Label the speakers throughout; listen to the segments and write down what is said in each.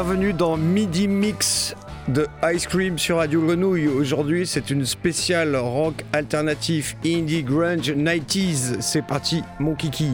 Speaker 1: Bienvenue dans Midi Mix de Ice Cream sur Radio Grenouille. Aujourd'hui, c'est une spéciale rock alternatif indie grunge 90s. C'est parti, mon kiki.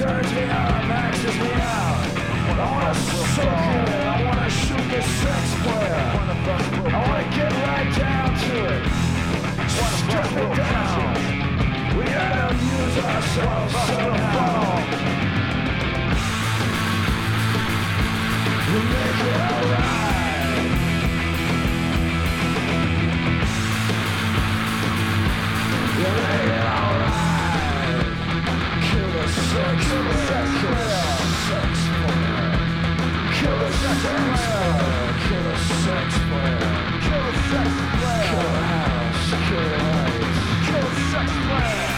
Speaker 2: turns me on, maxes me out.
Speaker 3: I wanna. I
Speaker 2: wanna shoot this sex player.
Speaker 3: I wanna
Speaker 2: get right down to it.
Speaker 3: Strip it down.
Speaker 2: We gotta amuse ourselves somehow. Make it alright. Make it alright. Kill the sex player. Kill the sex player. Kill the sex player.
Speaker 3: Kill the sex player. Kill the
Speaker 2: house. Kill the lights.
Speaker 3: Kill the sex player.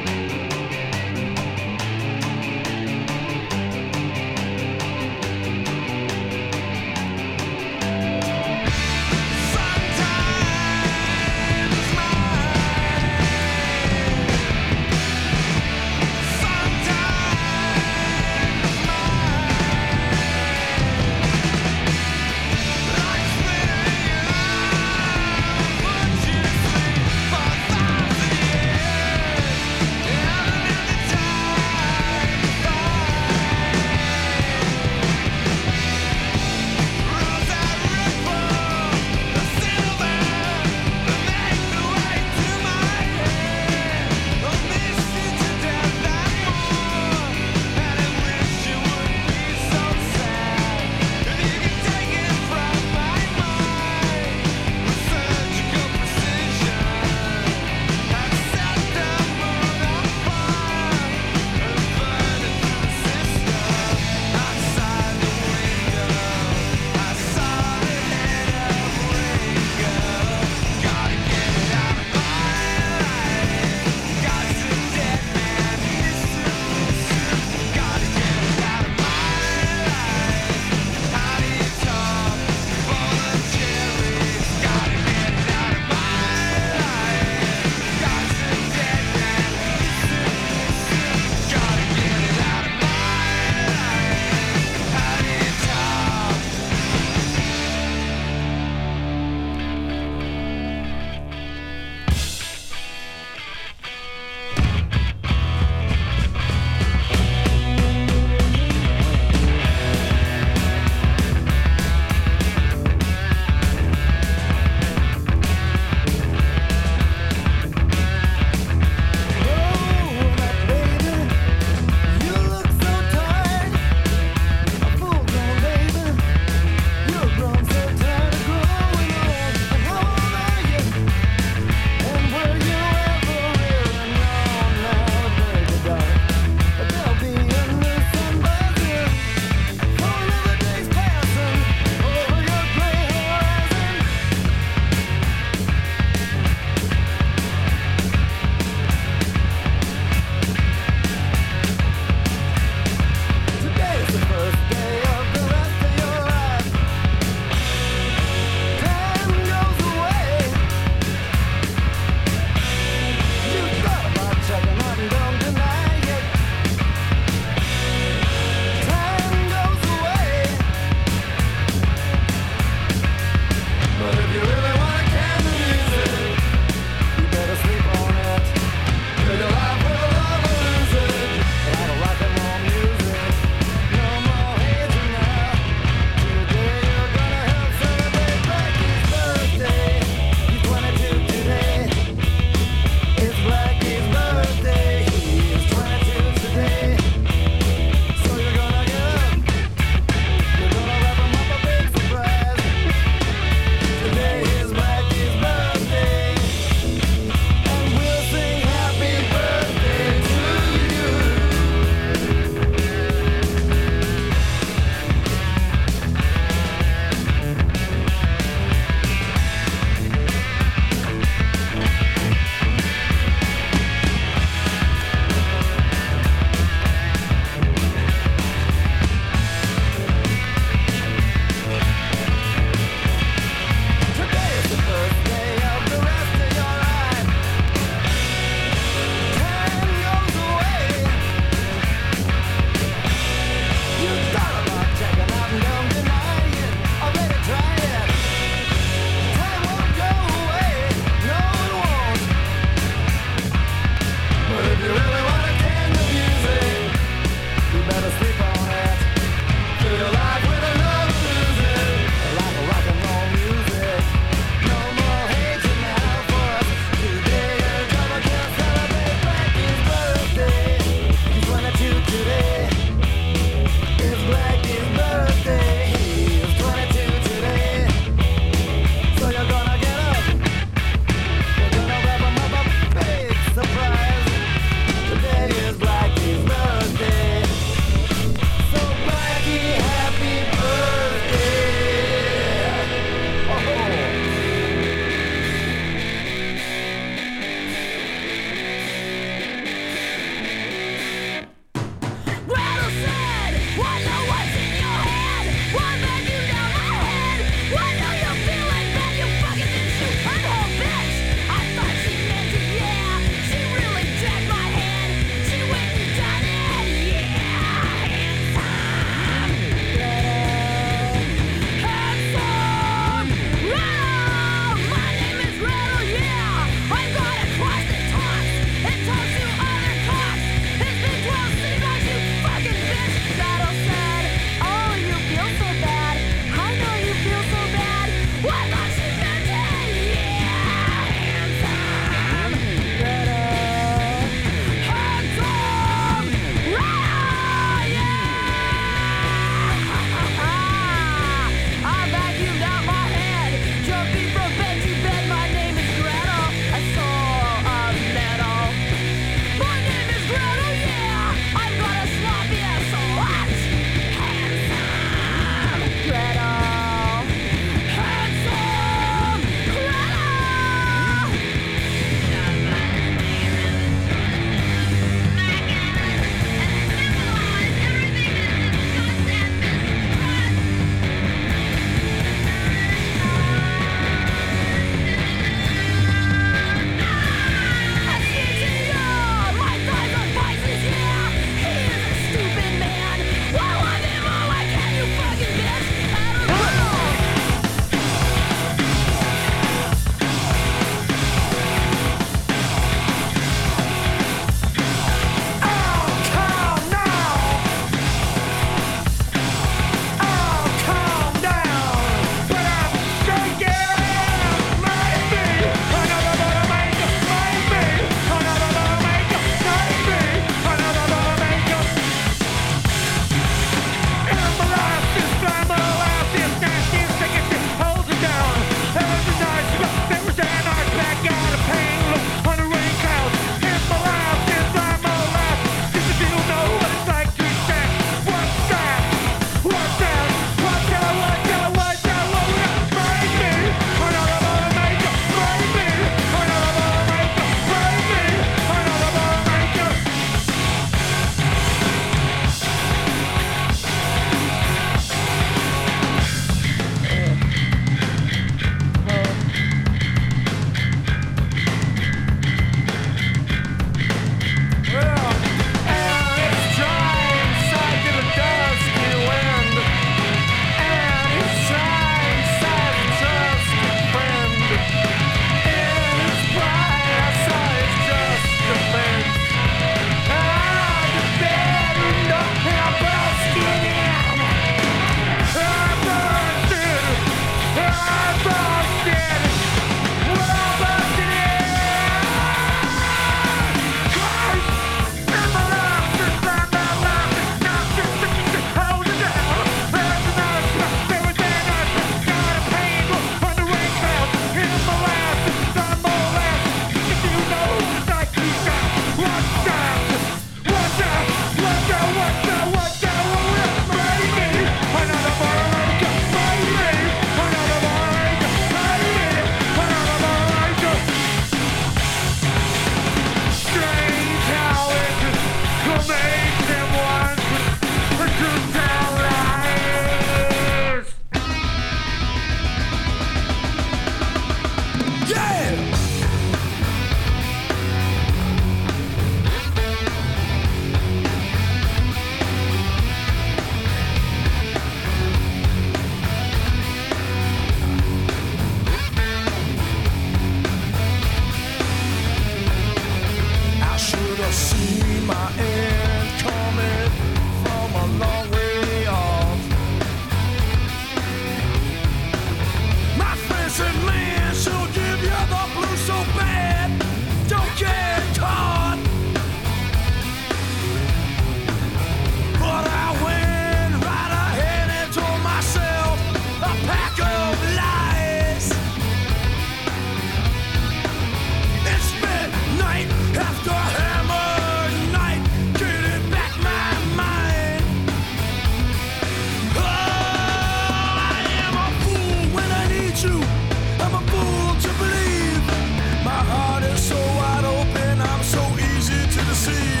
Speaker 2: see.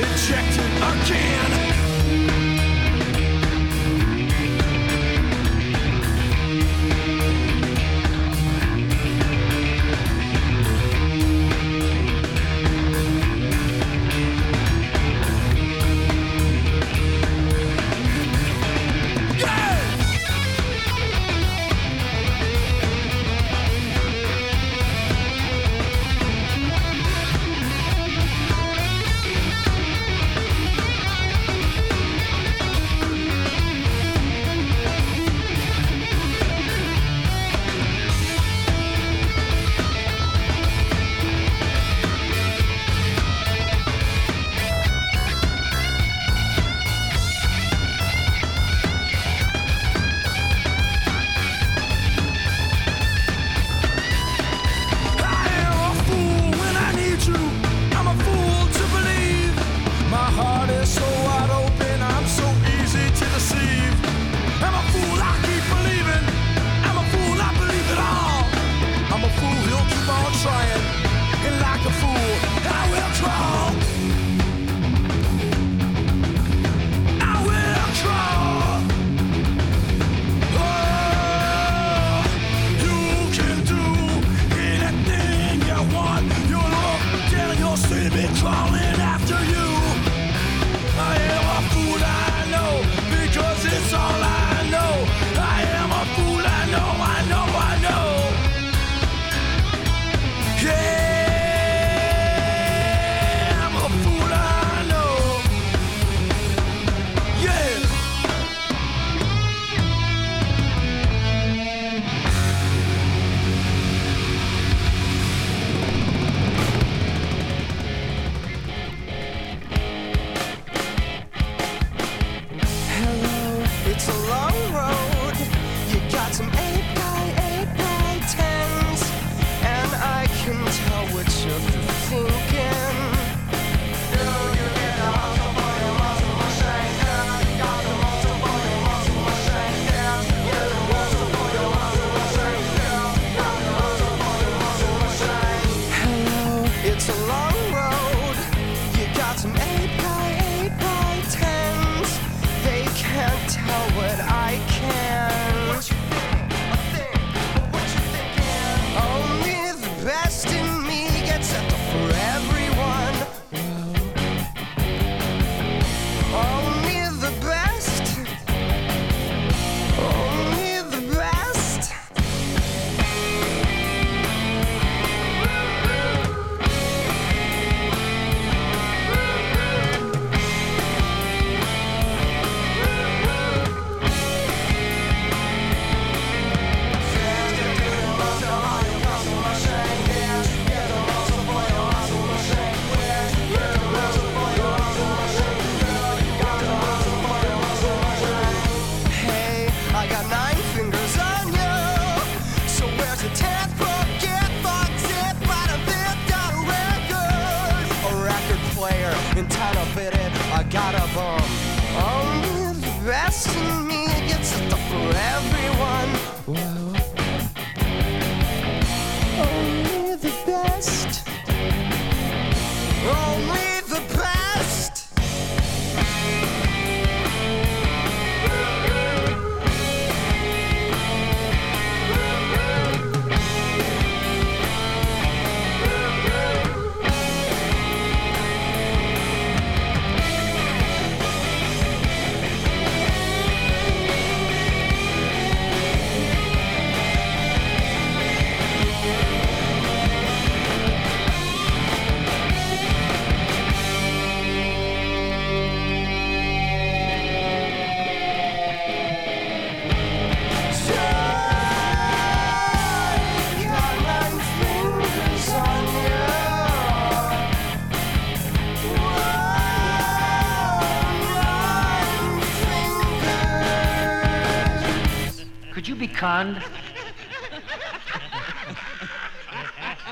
Speaker 2: Ejected again.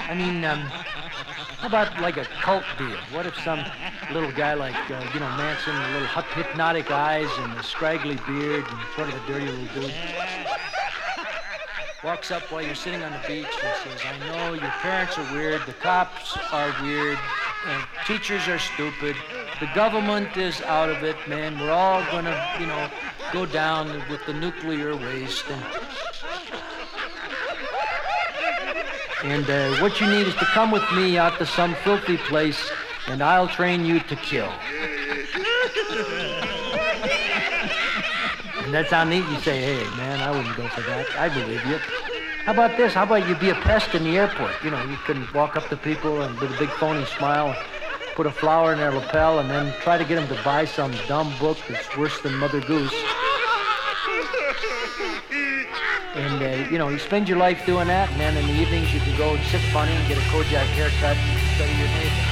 Speaker 4: I mean, um, how about like a cult deal? What if some little guy like, uh, you know, Manson, the little hypnotic eyes and the scraggly beard and sort of a dirty little dude. Walks up while you're sitting on the beach and says, I know your parents are weird, the cops are weird, and teachers are stupid, the government is out of it, man. We're all gonna, you know, go down with the nuclear waste. And, and uh, what you need is to come with me out to some filthy place, and I'll train you to kill. and that's how neat you say, hey, man, I wouldn't go for that. I believe you. How about this? How about you be a pest in the airport? You know, you can walk up to people and with a big phony smile put a flower in their lapel, and then try to get them to buy some dumb book that's worse than Mother Goose. And, uh, you know, you spend your life doing that, and then in the evenings you can go and sit funny and get a Kojak haircut and study your neighbor.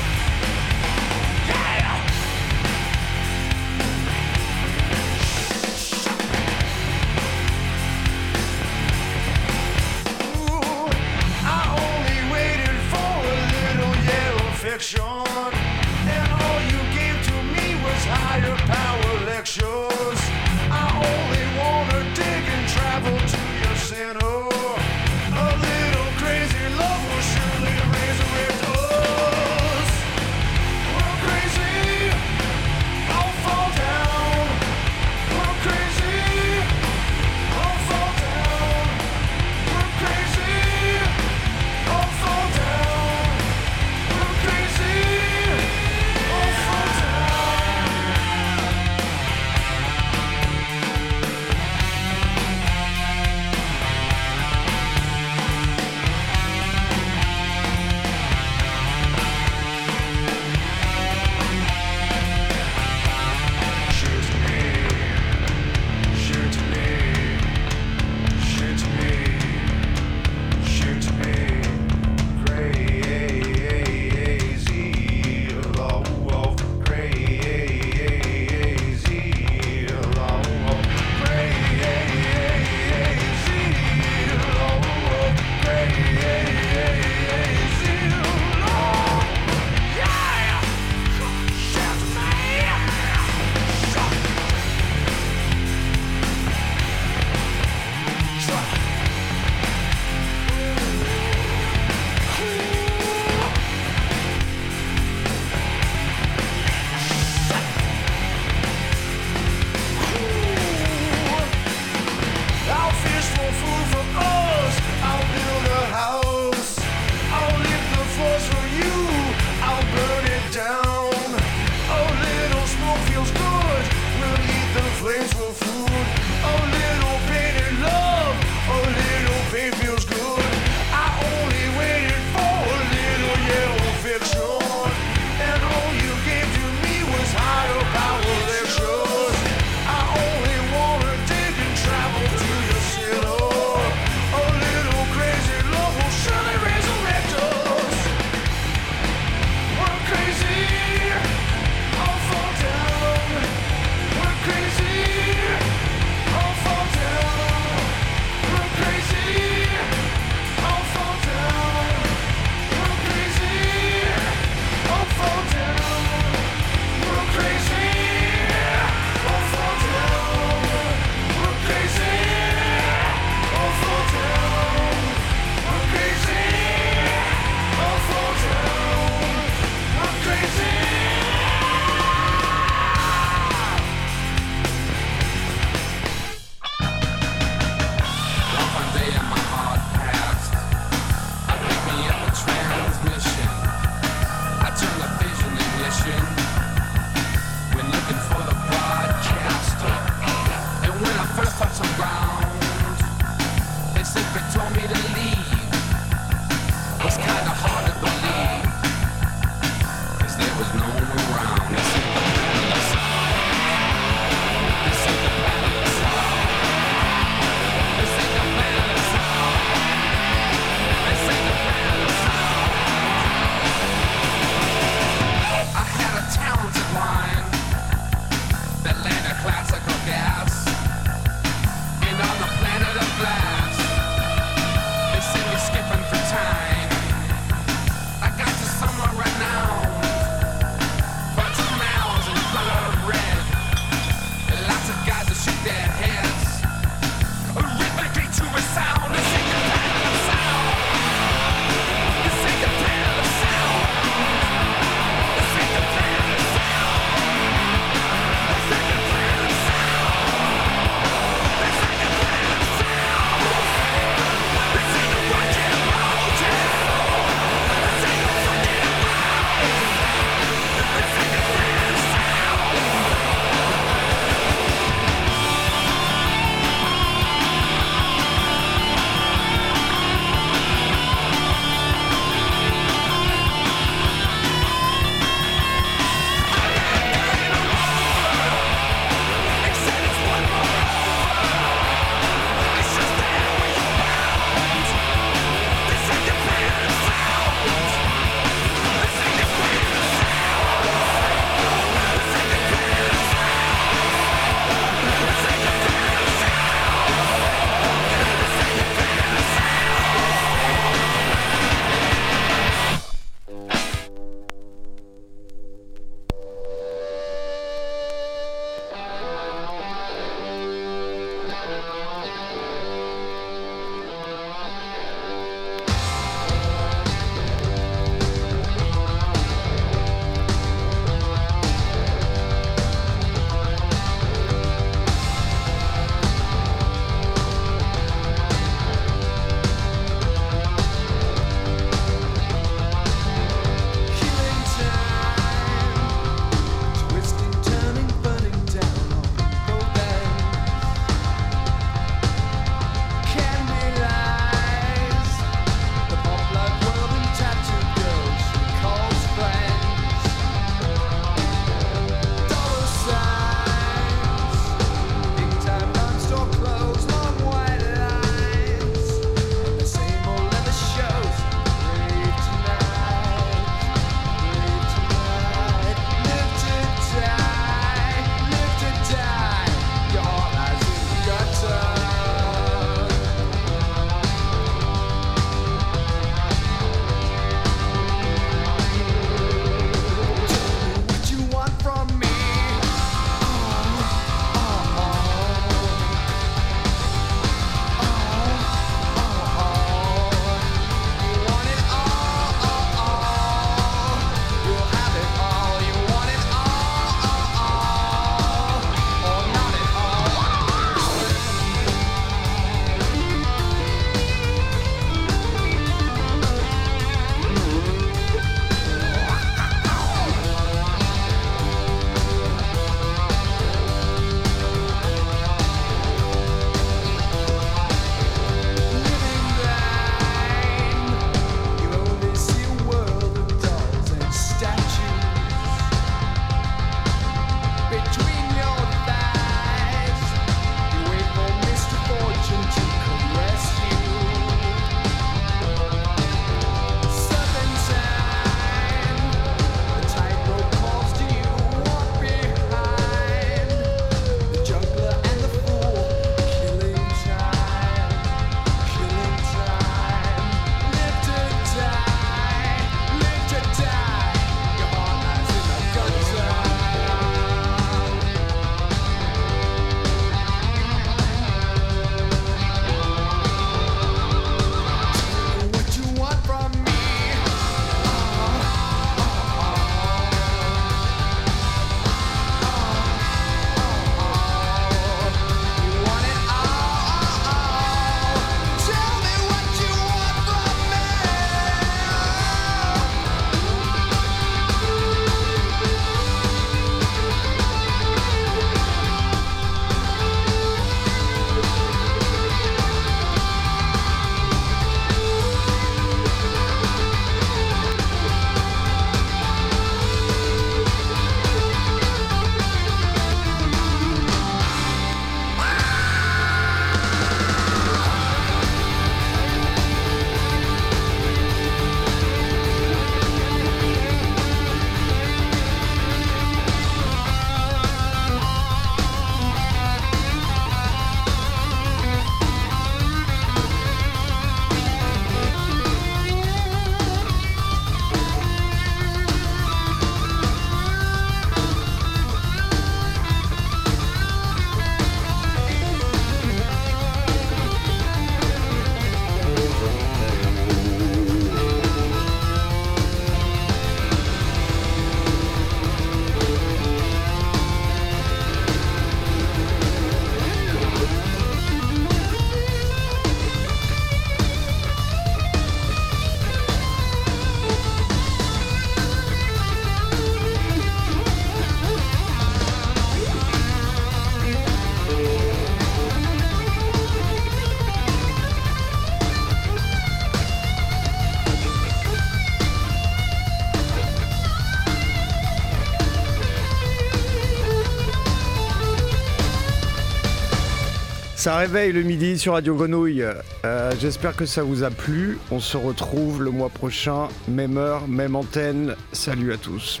Speaker 1: Ça réveille le midi sur Radio Grenouille. Euh, j'espère que ça vous a plu. On se retrouve le mois prochain, même heure, même antenne. Salut à tous.